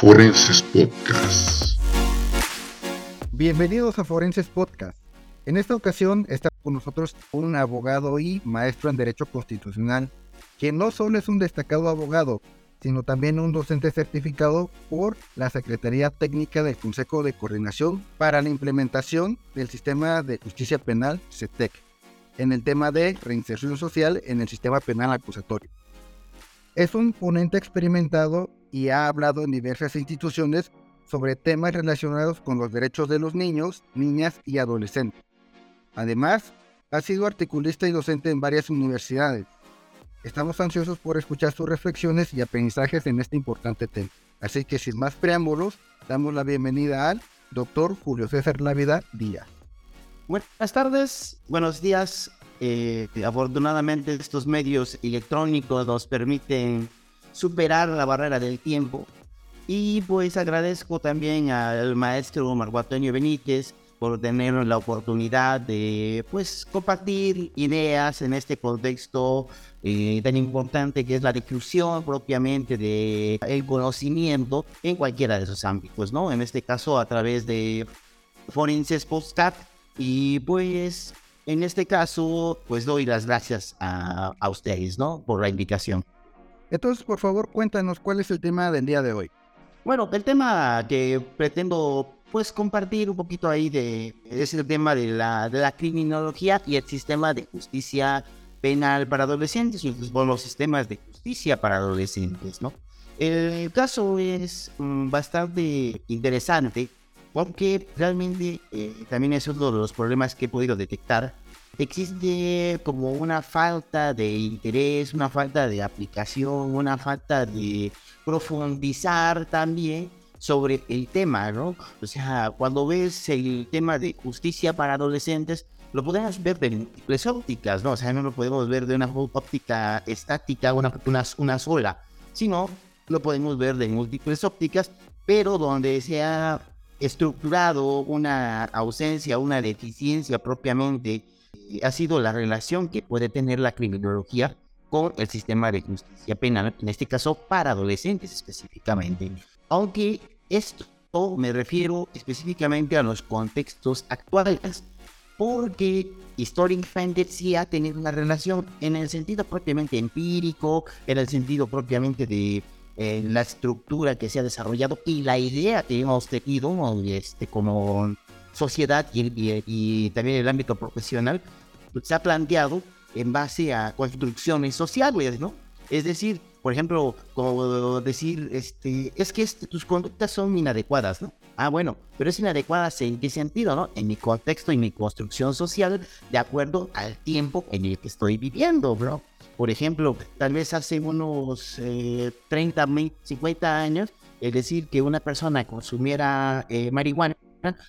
Forenses Podcast. Bienvenidos a Forenses Podcast. En esta ocasión está con nosotros un abogado y maestro en Derecho Constitucional, que no solo es un destacado abogado, sino también un docente certificado por la Secretaría Técnica del Consejo de Coordinación para la implementación del Sistema de Justicia Penal, CETEC, en el tema de reinserción social en el sistema penal acusatorio. Es un ponente experimentado y ha hablado en diversas instituciones sobre temas relacionados con los derechos de los niños, niñas y adolescentes. Además, ha sido articulista y docente en varias universidades. Estamos ansiosos por escuchar sus reflexiones y aprendizajes en este importante tema. Así que sin más preámbulos, damos la bienvenida al doctor Julio César Lávida Díaz. Buenas tardes, buenos días. Eh, afortunadamente estos medios electrónicos nos permiten superar la barrera del tiempo. Y pues agradezco también al maestro Marco Antonio Benítez por tener la oportunidad de pues compartir ideas en este contexto eh, tan importante que es la difusión propiamente de el conocimiento en cualquiera de esos ámbitos, ¿no? En este caso a través de Forenses Postcat y pues en este caso pues doy las gracias a, a ustedes, ¿no? Por la invitación. Entonces, por favor, cuéntanos cuál es el tema del día de hoy. Bueno, el tema que pretendo pues compartir un poquito ahí de es el tema de la, de la criminología y el sistema de justicia penal para adolescentes y los sistemas de justicia para adolescentes, ¿no? El caso es mm, bastante interesante porque realmente eh, también es uno de los problemas que he podido detectar existe como una falta de interés, una falta de aplicación, una falta de profundizar también sobre el tema, ¿no? O sea, cuando ves el tema de justicia para adolescentes, lo podemos ver de múltiples ópticas, ¿no? O sea, no lo podemos ver de una óptica estática, una, una, una sola, sino lo podemos ver de múltiples ópticas, pero donde se ha estructurado una ausencia, una deficiencia propiamente ha sido la relación que puede tener la criminología con el sistema de justicia penal, en este caso para adolescentes específicamente. Aunque esto me refiero específicamente a los contextos actuales, porque históricamente sí ha tenido una relación en el sentido propiamente empírico, en el sentido propiamente de eh, la estructura que se ha desarrollado y la idea que hemos tenido este, como sociedad y, también el ámbito profesional pues, se ha planteado en base a construcciones sociales, ¿no? Es decir, por ejemplo, como decir, este, es que este, tus conductas son inadecuadas, ¿no? Ah, bueno, pero es inadecuadas en qué sentido, ¿no? En mi contexto y mi construcción social, de acuerdo al tiempo en el que estoy viviendo, bro. Por ejemplo, tal vez hace unos 30, eh, 50 años, es decir, que una persona consumiera eh, marihuana,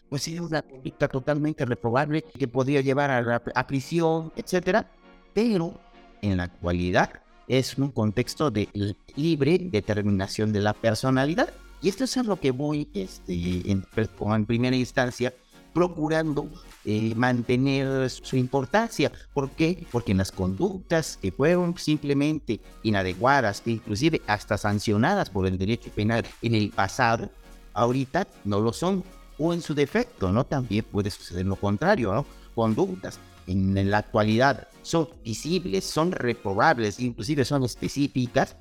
pues es una conducta totalmente reprobable que podría llevar a, prisión, etcétera. Pero en la actualidad es un contexto de libre determinación de la personalidad. Y esto es a lo que voy este, en, en primera instancia procurando eh, mantener su importancia. ¿Por qué? Porque en las conductas que fueron simplemente inadecuadas, inclusive hasta sancionadas por el derecho penal en el pasado, ahorita no lo son o en su defecto, ¿no? También puede suceder lo contrario, ¿no? Conductas en la actualidad son visibles, son reprobables, inclusive son específicas,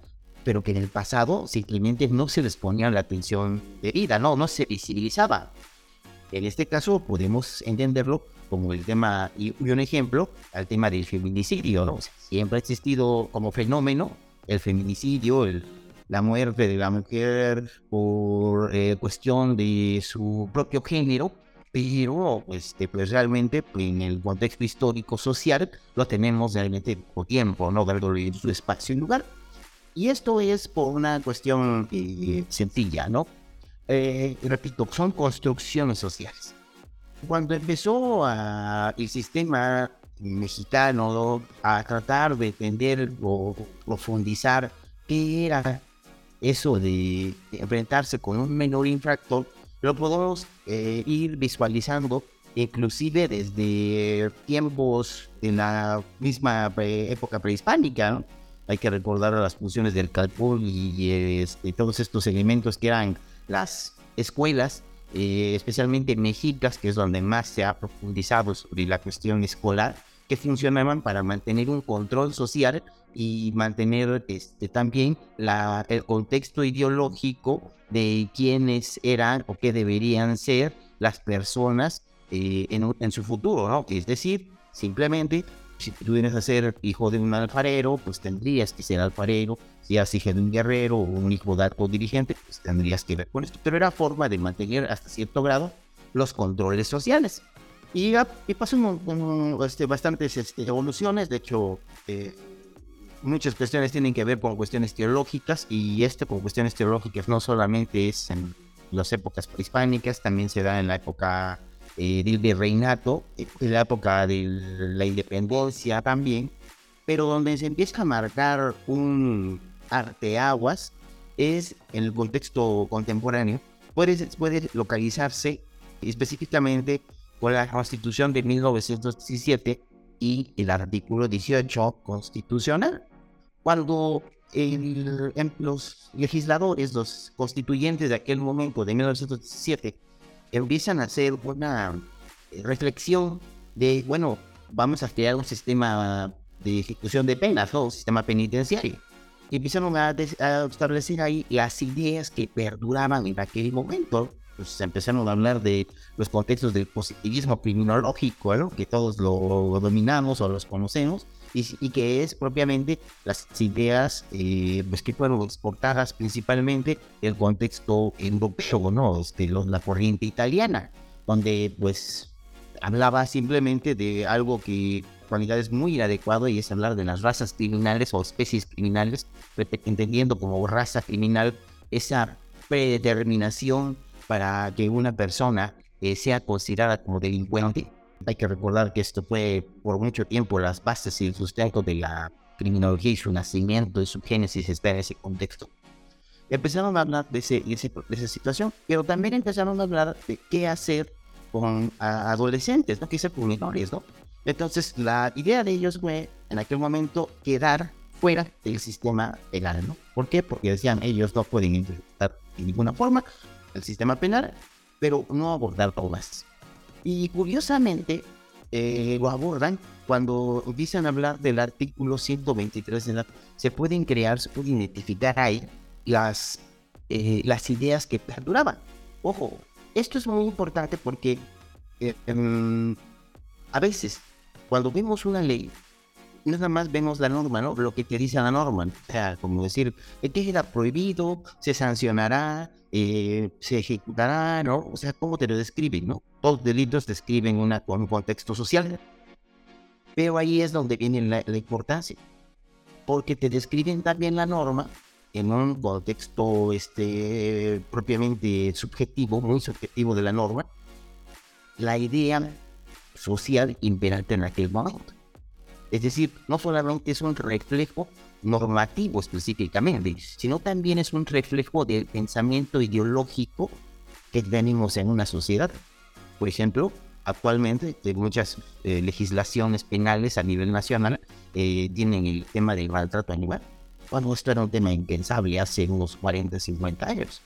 pero que en el pasado simplemente no se les ponía la atención debida, ¿no? No se visibilizaba. En este caso podemos entenderlo como el tema, y un ejemplo, al tema del feminicidio, ¿no? siempre ha existido como fenómeno el feminicidio, el la muerte de la mujer por eh, cuestión de su propio género, pero este, pues realmente pues, en el contexto histórico social lo tenemos realmente por tiempo, no dándole su espacio y lugar. Y esto es por una cuestión eh, sencilla, ¿no? Eh, repito, son construcciones sociales. Cuando empezó el sistema mexicano a tratar de entender o profundizar qué era eso de enfrentarse con un menor infractor, lo podemos eh, ir visualizando inclusive desde tiempos de la misma época prehispánica. Hay que recordar las funciones del calpul y, este, todos estos elementos que eran las escuelas, eh, especialmente mexicas, que es donde más se ha profundizado sobre la cuestión escolar, que funcionaban para mantener un control social y mantener este, también la, el contexto ideológico de quiénes eran o qué deberían ser las personas eh, en, en, su futuro, ¿no? Es decir, simplemente si tú vienes a ser hijo de un alfarero, pues tendrías que ser alfarero. Si eres hijo de un guerrero o un hijo de alto dirigente, pues tendrías que ver con esto. Pero era forma de mantener hasta cierto grado los controles sociales. Y, y pasó este, bastantes este, evoluciones. De hecho, eh, muchas cuestiones tienen que ver con cuestiones teológicas. Y este con cuestiones teológicas no solamente es en las épocas prehispánicas, también se da en la época eh, del virreinato, en la época de la independencia también, pero donde se empieza a marcar un arteaguas es en el contexto contemporáneo, puede, puede localizarse específicamente con la Constitución de 1917 y el artículo 18 constitucional, cuando los legisladores, los constituyentes de aquel momento, de 1917, empiezan a hacer una eh, reflexión de, bueno, vamos a crear un sistema de ejecución de penas, ¿no? un sistema penitenciario. Y empiezan a, a, establecer ahí las ideas que perduraban en aquel momento. Pues empezaron a hablar de los contextos del positivismo criminológico, ¿no? que todos lo dominamos o los conocemos y, que es propiamente las ideas eh, pues que fueron exportadas principalmente del contexto europeo, ¿no? Este, la corriente italiana, donde pues hablaba simplemente de algo que en es muy inadecuado y es hablar de las razas criminales o especies criminales, entendiendo como raza criminal esa predeterminación para que una persona eh, sea considerada como delincuente hay que recordar que esto fue por mucho tiempo las bases y el sustento de la criminología y su nacimiento y su génesis está en ese contexto. Empezaron a hablar de, ese, de, esa situación, pero también empezaron a hablar de qué hacer con adolescentes, ¿no? hacer con menores, ¿no? Entonces, la idea de ellos fue, en aquel momento, quedar fuera del sistema penal, ¿no? ¿Por qué? Porque decían, ellos no pueden interpretar de ninguna forma el sistema penal, pero no abordar todas. Y curiosamente, eh, lo abordan cuando empiezan a hablar del artículo 123 de la... Se pueden crear, se pueden identificar ahí las, eh, las ideas que perduraban. Ojo, esto es muy importante porque eh, em, a veces cuando vemos una ley, nada más vemos la norma, ¿no? Lo que te dice la norma. O sea, como decir, este era prohibido, se sancionará, eh, se ejecutará, ¿no? O sea, ¿cómo te lo describen, no? Todos los delitos describen una, un contexto social. Pero ahí es donde viene la, la importancia. Porque te describen también la norma en un contexto este, propiamente subjetivo, muy subjetivo de la norma, la idea social imperante en aquel momento. Es decir, no solamente es un reflejo normativo específicamente, sino también es un reflejo del pensamiento ideológico que tenemos en una sociedad. Por ejemplo, actualmente muchas eh, legislaciones penales a nivel nacional eh, tienen el tema del maltrato animal, cuando esto era un tema impensable hace unos 40, 50 años.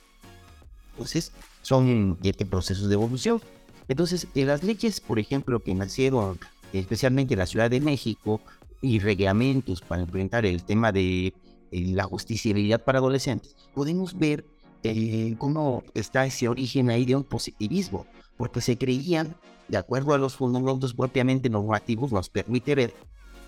Entonces, son este procesos de evolución. Entonces, las leyes, por ejemplo, que nacieron especialmente en la Ciudad de México, y reglamentos para enfrentar el tema de eh, la justiciabilidad para adolescentes, podemos ver eh, cómo está ese origen ahí de un positivismo, porque se creían, de acuerdo a los fundamentos propiamente normativos, nos permite ver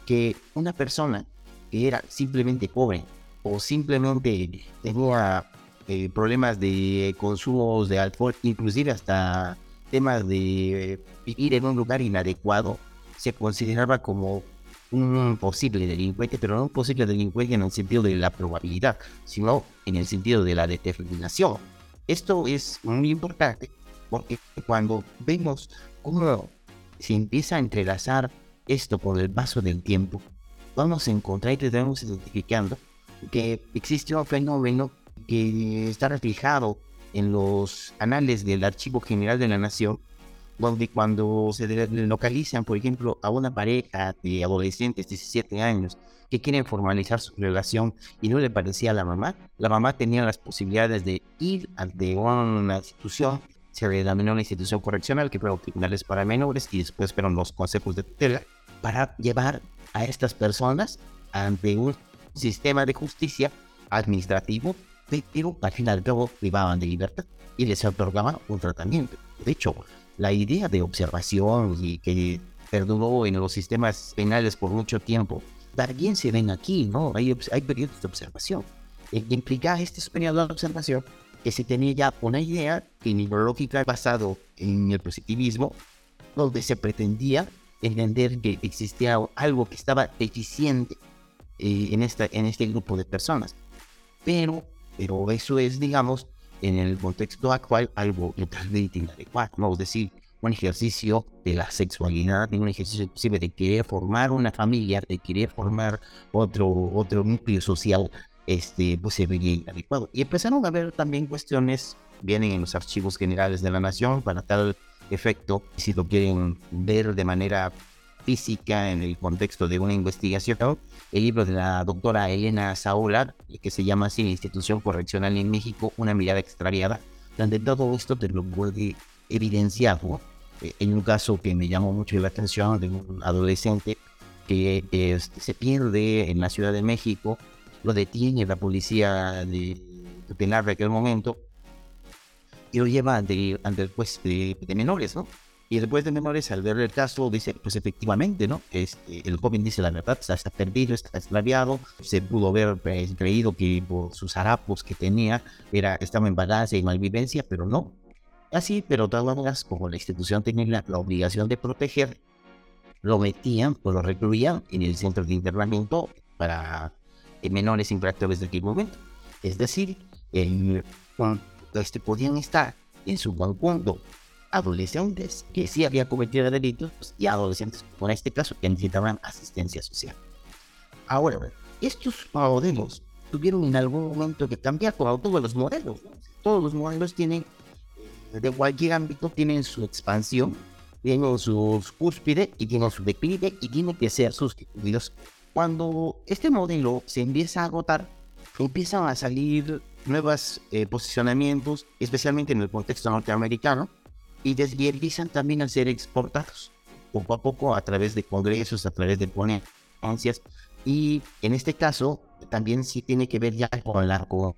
que una persona que era simplemente pobre o simplemente tenía eh, problemas de consumos de alcohol, inclusive hasta temas de vivir en un lugar inadecuado, se consideraba como un posible delincuente, pero no un posible delincuente en el sentido de la probabilidad, sino en el sentido de la determinación. Esto es muy importante porque cuando vemos cómo se empieza a entrelazar esto por el paso del tiempo, vamos a encontrar y tenemos identificando que existe un fenómeno que está reflejado en los anales del Archivo General de la Nación, cuando se localizan, por ejemplo, a una pareja de adolescentes de 17 años que quieren formalizar su relación y no le parecía a la mamá, la mamá tenía las posibilidades de ir ante una institución, se denominó una institución correccional que fueron tribunales para menores y después fueron los consejos de tutela para llevar a estas personas ante un sistema de justicia administrativo, pero al final cabo privaban de libertad y les otorgaban un tratamiento. De hecho, la idea de observación y que perduró en los sistemas penales por mucho tiempo, también se ven aquí, ¿no? Hay, hay periodos de observación. E implica este periodo de observación que se tenía ya una idea criminológica basado en el positivismo, donde se pretendía entender que existía algo que estaba deficiente eh, en, esta, en este grupo de personas. Pero, pero eso es, digamos, en el contexto actual algo totalmente inadecuado, ¿no? Es decir, un ejercicio de la sexualidad, un ejercicio inclusive de querer formar una familia, de querer formar otro, otro núcleo social, este, pues se veía inadecuado. Y empezaron a ver también cuestiones, vienen en los archivos generales de la nación para tal efecto, si lo quieren ver de manera física en el contexto de una investigación, el libro de la doctora Elena Saola, que se llama así Institución Correccional en México, una mirada extraviada, donde todo esto te lo puede evidenciar. Eh, en un caso que me llamó mucho la atención de un adolescente que este, se pierde en la Ciudad de México, lo detiene la policía de, penal de aquel momento y lo lleva ante, ante el juez de menores, ¿no? Y después de Memorias, al ver el caso, dice, pues efectivamente, ¿no? Este, el joven dice la verdad, está, perdido, está extraviado, se pudo haber pues, creído que por sus harapos que tenía, era, estaba en balance y malvivencia, pero no. Así, pero todas maneras, como la institución tenía la, obligación de proteger, lo metían o lo recluían en el centro de internamiento para eh, menores infractores de aquel momento. Es decir, en, este, podían estar en su conjunto adolescentes que sí habían cometido delitos y adolescentes, en este caso, que necesitaban asistencia social. Ahora, estos modelos tuvieron en algún momento que cambiar como todos los modelos. Todos los modelos tienen, eh, de cualquier ámbito, tienen su expansión, tienen su cúspide y tienen su declive y tienen que ser sustituidos. Cuando este modelo se empieza a agotar, empiezan a salir nuevos eh, posicionamientos, especialmente en el contexto norteamericano, y desvializan también al ser exportados poco a poco a través de congresos, a través de ponencias y en este caso también sí tiene que ver ya con la con,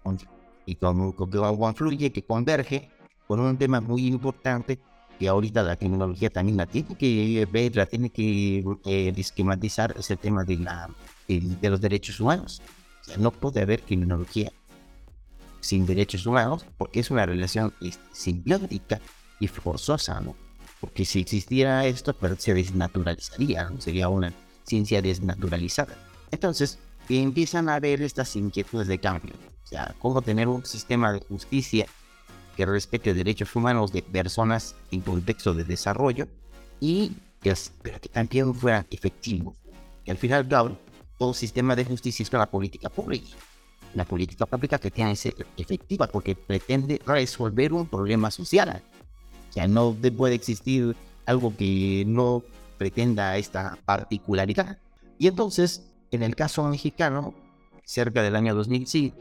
y con, con, con fluye que converge con un tema muy importante que ahorita la tecnología también la tiene que ver, la tiene que eh, esquematizar, es el tema de, la, de los derechos humanos. O sea, no puede haber criminología sin derechos humanos porque es una relación este, simbiótica y forzosa, ¿no? Porque si existiera esto, pues, se desnaturalizaría, ¿no? sería una ciencia desnaturalizada. Entonces, empiezan a haber estas inquietudes de cambio. O sea, cómo tener un sistema de justicia que respete derechos humanos de personas en contexto de desarrollo y que, pero que también fuera efectivo. Y al final, claro, todo sistema de justicia es una política pública. La política pública que tiene que ser efectiva porque pretende resolver un problema social no puede existir algo que no pretenda esta particularidad. Y entonces, en el caso mexicano, cerca del año 2005,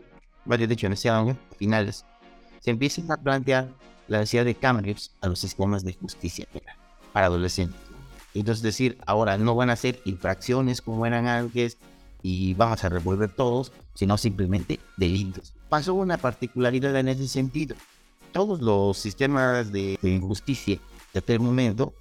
de hecho en ese año, finales, se empiezan a plantear la necesidad de cambios a los sistemas de justicia penal para adolescentes. Entonces decir, ahora no van a ser infracciones como eran antes y vamos a revolver todos, sino simplemente delitos. Pasó una particularidad en ese sentido todos los sistemas de, justicia de aquel momento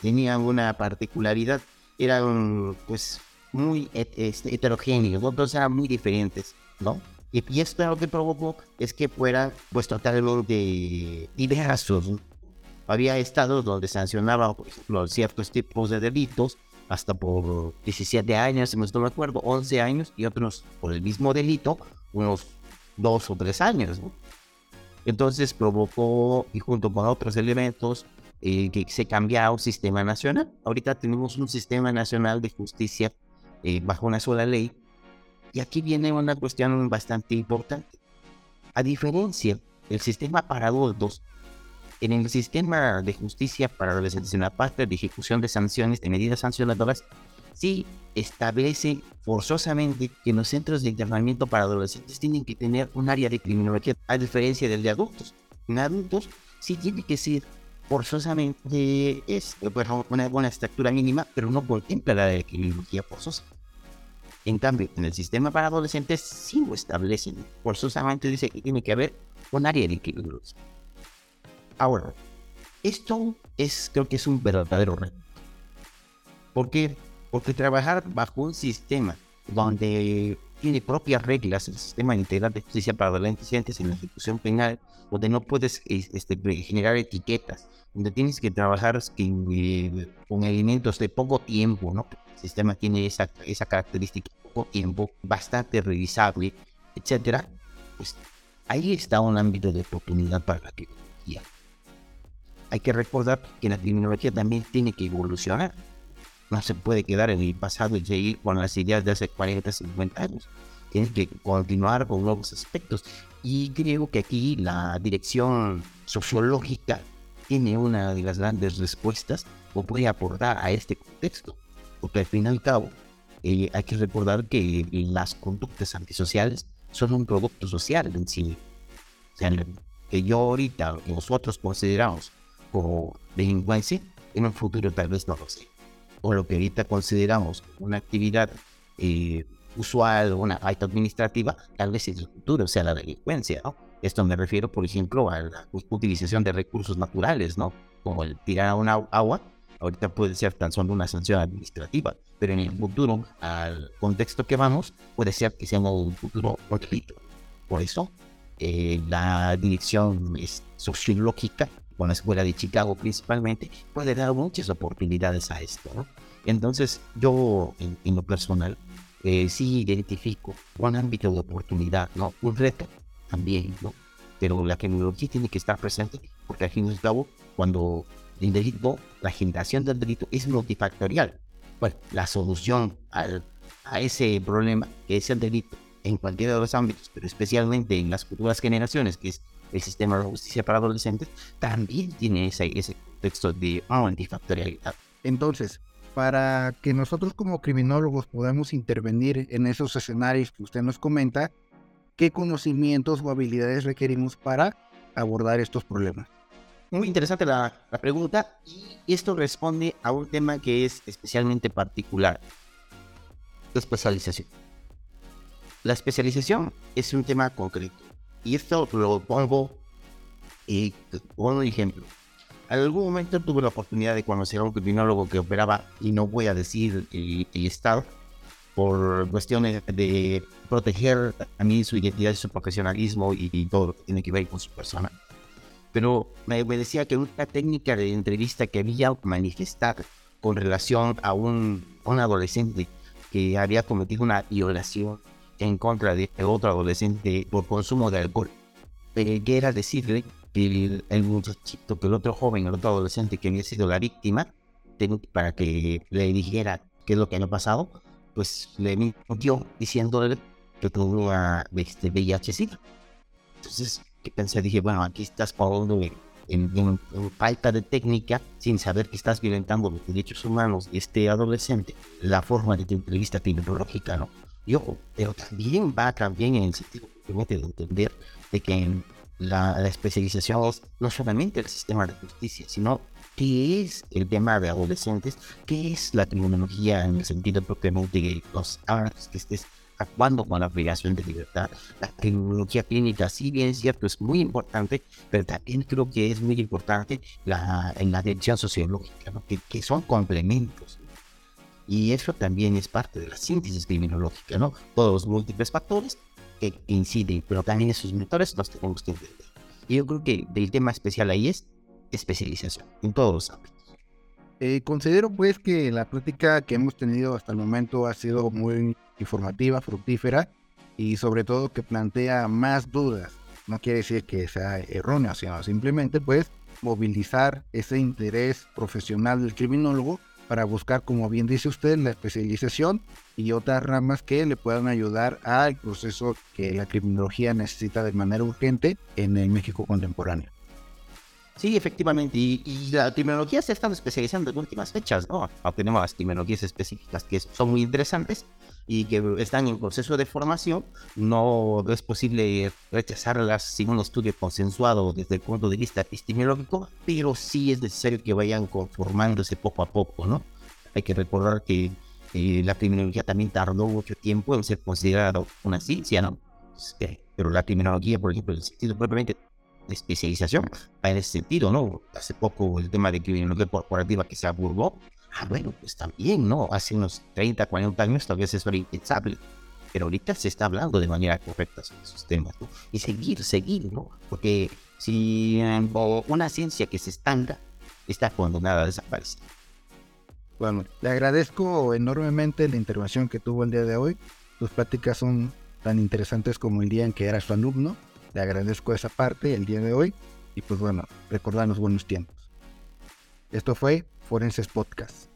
tenían una particularidad, eran pues muy este, heterogéneos, otros eran muy diferentes, ¿no? Y, esto lo que provocó es que fueran pues totalmente diversos. Había estados donde sancionaban, por ejemplo, ciertos tipos de delitos hasta por 17 años, si no me acuerdo, 11 años, y otros por el mismo delito, unos 2 o 3 años. ¿no? Entonces provocó, y junto con otros elementos, eh, que se cambiara un sistema nacional. Ahorita tenemos un sistema nacional de justicia eh, bajo una sola ley. Y aquí viene una cuestión bastante importante. A diferencia del sistema para adultos, en el sistema de justicia para la parte de ejecución de sanciones, de medidas sancionadoras, sí establece forzosamente que los centros de internamiento para adolescentes tienen que tener un área de criminología, a diferencia del de adultos. En adultos sí tiene que ser forzosamente es una buena estructura mínima, pero no contempla la de criminología forzosa. En cambio, en el sistema para adolescentes sí lo establecen. Forzosamente dice que tiene que haber un área de criminología. Ahora, esto es, creo que es un verdadero reto. ¿Por qué? Porque trabajar bajo un sistema donde tiene propias reglas, el sistema integral de justicia para adolescentes en la ejecución penal, donde no puedes este, generar etiquetas, donde tienes que trabajar eh, con elementos de poco tiempo, ¿no? El sistema tiene esa, esa característica, poco tiempo, bastante revisable, etcétera, pues ahí está un ámbito de oportunidad para la criminología. Hay que recordar que la criminología también tiene que evolucionar no se puede quedar en el pasado y seguir con las ideas de hace 40, 50 años. Tienes que continuar con nuevos aspectos. Y creo que aquí la dirección sociológica tiene una de las grandes respuestas o puede aportar a este contexto. Porque al fin y al cabo, eh, hay que recordar que las conductas antisociales son un producto social en sí. O sea, que yo ahorita, nosotros consideramos como delincuencia, en un futuro tal vez no lo sé o lo que ahorita consideramos una actividad eh, usual una falta administrativa, tal vez en el futuro sea la delincuencia, ¿no? Esto me refiero, por ejemplo, a la utilización de recursos naturales, ¿no? Como el tirar a una agua, ahorita puede ser tan solo una sanción administrativa, pero en el futuro, al contexto que vamos, puede ser que sea un futuro. Por eso, eh, la dirección sociológica con la escuela de Chicago principalmente, puede dar muchas oportunidades a esto. ¿no? Entonces, yo en, lo personal eh, sí identifico un ámbito de oportunidad, ¿no? un reto también, ¿no? pero la tecnología tiene que estar presente porque al fin y al cabo, cuando el delito, la generación del delito es multifactorial. Bueno, la solución al, a ese problema que es el delito en cualquiera de los ámbitos, pero especialmente en las futuras generaciones, que es el sistema de justicia para adolescentes, también tiene ese, ese contexto de multifactorialidad. Entonces, para que nosotros como criminólogos podamos intervenir en esos escenarios que usted nos comenta, ¿qué conocimientos o habilidades requerimos para abordar estos problemas? Muy interesante la, la pregunta y esto responde a un tema que es especialmente particular, la especialización. La especialización es un tema concreto y esto lo pongo y pongo un ejemplo. En algún momento tuve la oportunidad de conocer a un criminólogo que operaba, y no voy a decir el, Estado, por cuestiones de proteger a mí su identidad y su profesionalismo y, todo lo que tiene que ver con su persona. Pero me, decía que una técnica de entrevista que había manifestar con relación a un, un adolescente que había cometido una violación en contra de otro adolescente por consumo de alcohol. Pero que era decirle que el, muchachito, que el otro joven, el otro adolescente que había sido la víctima, para que le dijera qué es lo que había pasado, pues le mintió diciéndole que tuvo este, VIH Entonces, que pensé, dije, bueno, aquí estás poniendo en, falta de técnica, sin saber que estás violentando los derechos humanos de este adolescente, la forma de tu entrevista tecnológica, ¿no? Y ojo, pero también va también en el sentido de entender de que la, la, especialización es no solamente el sistema de justicia, sino qué es el tema de adolescentes, qué es la criminología en el sentido propiamente de los artes que estés actuando con la obligación de libertad. La criminología clínica, si bien es cierto, es muy importante, pero también creo que es muy importante la, en la atención sociológica, que, que son complementos. Y eso también es parte de la síntesis criminológica, ¿no? Todos los múltiples factores que inciden, pero también esos motores los tenemos que entender. Y yo creo que el tema especial ahí es especialización en todos los ámbitos. Eh, considero pues que la práctica que hemos tenido hasta el momento ha sido muy informativa, fructífera y sobre todo que plantea más dudas. No quiere decir que sea errónea, sino simplemente pues movilizar ese interés profesional del criminólogo para buscar, como bien dice usted, la especialización y otras ramas que le puedan ayudar al proceso que la criminología necesita de manera urgente en el México contemporáneo. Sí, efectivamente. Y, la criminología se ha estado especializando en últimas fechas, ¿no? Tenemos las criminologías específicas que son muy interesantes y que están en proceso de formación. No es posible rechazarlas sin un estudio consensuado desde el punto de vista epistemológico, pero sí es necesario que vayan conformándose poco a poco, ¿no? Hay que recordar que eh, la criminología también tardó mucho tiempo en ser considerada una ciencia, ¿no? Este, pero la criminología, por ejemplo, en el sentido propiamente de especialización en ese sentido, ¿no? Hace poco el tema de criminología corporativa que se abordó, ah, bueno, pues también, ¿no? Hace unos 30, 40 años tal vez eso era impensable, pero ahorita se está hablando de manera correcta sobre esos temas. Y seguir, seguir, ¿no? Porque si una ciencia que se estanca está condenada a desaparecer. Bueno, le agradezco enormemente la intervención que tuvo el día de hoy. Sus pláticas son tan interesantes como el día en que era su alumno. Le agradezco esa parte el día de hoy y pues bueno, recordar los buenos tiempos. Esto fue Forenses Podcast.